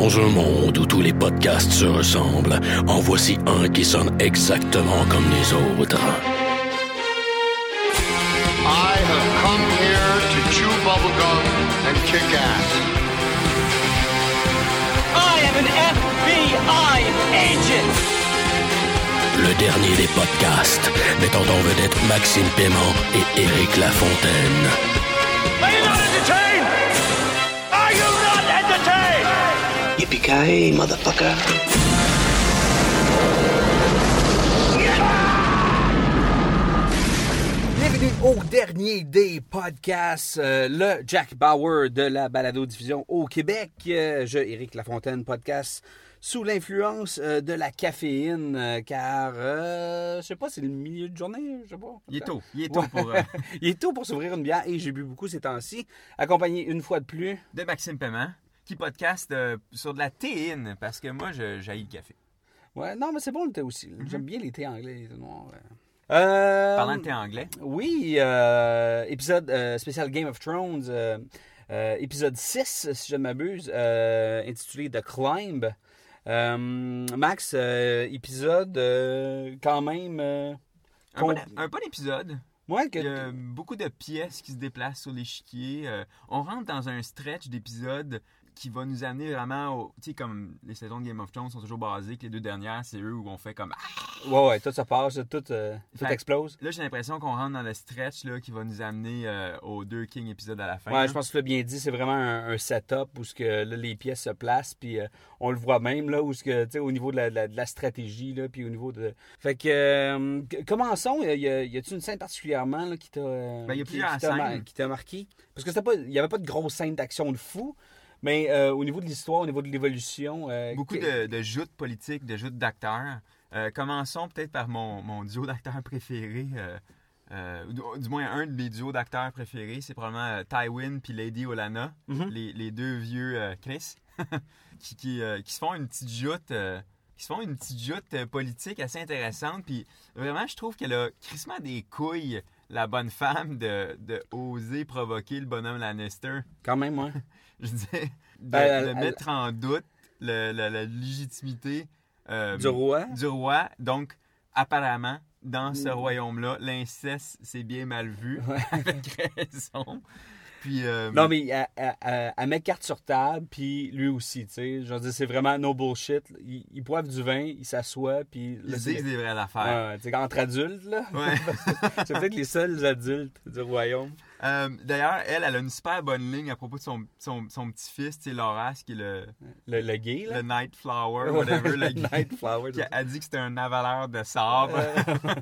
Dans un monde où tous les podcasts se ressemblent, en voici un qui sonne exactement comme les autres. I have come here to chew bubblegum and kick ass. I am an FBI agent. Le dernier des podcasts, mettant en vedette Maxime Paiement et Éric Lafontaine. Yippee-ki-yay, motherfucker. Bienvenue au dernier des podcasts, euh, le Jack Bauer de la balado-diffusion au Québec. Euh, je, Éric Lafontaine, podcast sous l'influence euh, de la caféine, euh, car, euh, je sais pas, c'est le milieu de journée, je sais pas. Il est tôt. Il est tôt Ouais. pour. euh, Il est tôt pour s'ouvrir une bière et j'ai bu beaucoup ces temps-ci, accompagné une fois de plus. de Maxime Paiement, qui podcast euh, sur de la théine, parce que moi, j'haïs le café. Ouais, non, mais c'est bon le thé aussi. là. J'aime bien les thés anglais, les thés noirs. Euh, Parlant de thé anglais, Oui, euh, épisode euh, spécial Game of Thrones, euh, euh, épisode 6, si je ne m'abuse, euh, intitulé The Climb. Euh, Max, euh, épisode euh, quand même... euh, un, bon, un bon épisode. ouais, que- Il y a beaucoup de pièces qui se déplacent sur l'échiquier. Euh, on rentre dans un stretch d'épisodes qui va nous amener vraiment au. Tu sais, comme les saisons de Game of Thrones sont toujours basées, que les deux dernières, c'est eux où on fait comme. Ah! Ouais, ouais, tout ça passe, tout, euh, tout Fait- explose. Là, j'ai l'impression qu'on rentre dans le stretch là, qui va nous amener euh, aux deux King épisodes à la fin. Ouais, là. je pense que tu l'as bien dit, c'est vraiment un, un setup où ce que, là, les pièces se placent, puis euh, on le voit même, là, où ce que, tu sais, au niveau de la, de la- de la stratégie, là, puis au niveau de... Fait que, commençons, y a-tu une scène particulièrement, là, qui t'a... Ben, il y a qui- plusieurs qui scènes. Qui t'a marqué? Parce que il y avait pas de grosse scène d'action de fou, mais euh, au niveau de l'histoire, au niveau de l'évolution... euh, Beaucoup que- de, de joutes politiques, de joutes d'acteurs. Euh, commençons peut-être par mon, mon duo d'acteurs préféré. du, du moins, un de mes duos d'acteurs préférés, c'est probablement Tywin puis Lady Olana, Mhm. les, les deux vieux Chris, qui, qui, qui se font une petite joute. qui se font une petite joute politique assez intéressante. Puis vraiment, je trouve qu'elle a crissement des couilles, la bonne femme, de, de oser provoquer le bonhomme Lannister. Quand même, ouais. Je disais, de, Ben, elle- de elle- mettre en doute le- la, la légitimité euh, du roi. du roi. Donc, apparemment, dans ce Mm. royaume-là, l'inceste, c'est bien mal vu, avec raison. Puis, euh, Non, mais elle, elle- elle- elle met carte sur table, puis lui aussi, tu sais. Je veux dire, c'est vraiment no bullshit. Il, il poivre du vin, il s'assoit, puis... ils disent c'est- des vraies affaires. Ouais, entre adultes, là. Ouais. c'est peut-être les seuls adultes du royaume. Euh, D'ailleurs, elle, elle a une super bonne ligne à propos de son, son, son petit-fils, tu sais, Loras, qui est le, Le, le gay, là. le Night Flower, whatever, le Night Flower. a dit que c'était un avaleur de sable.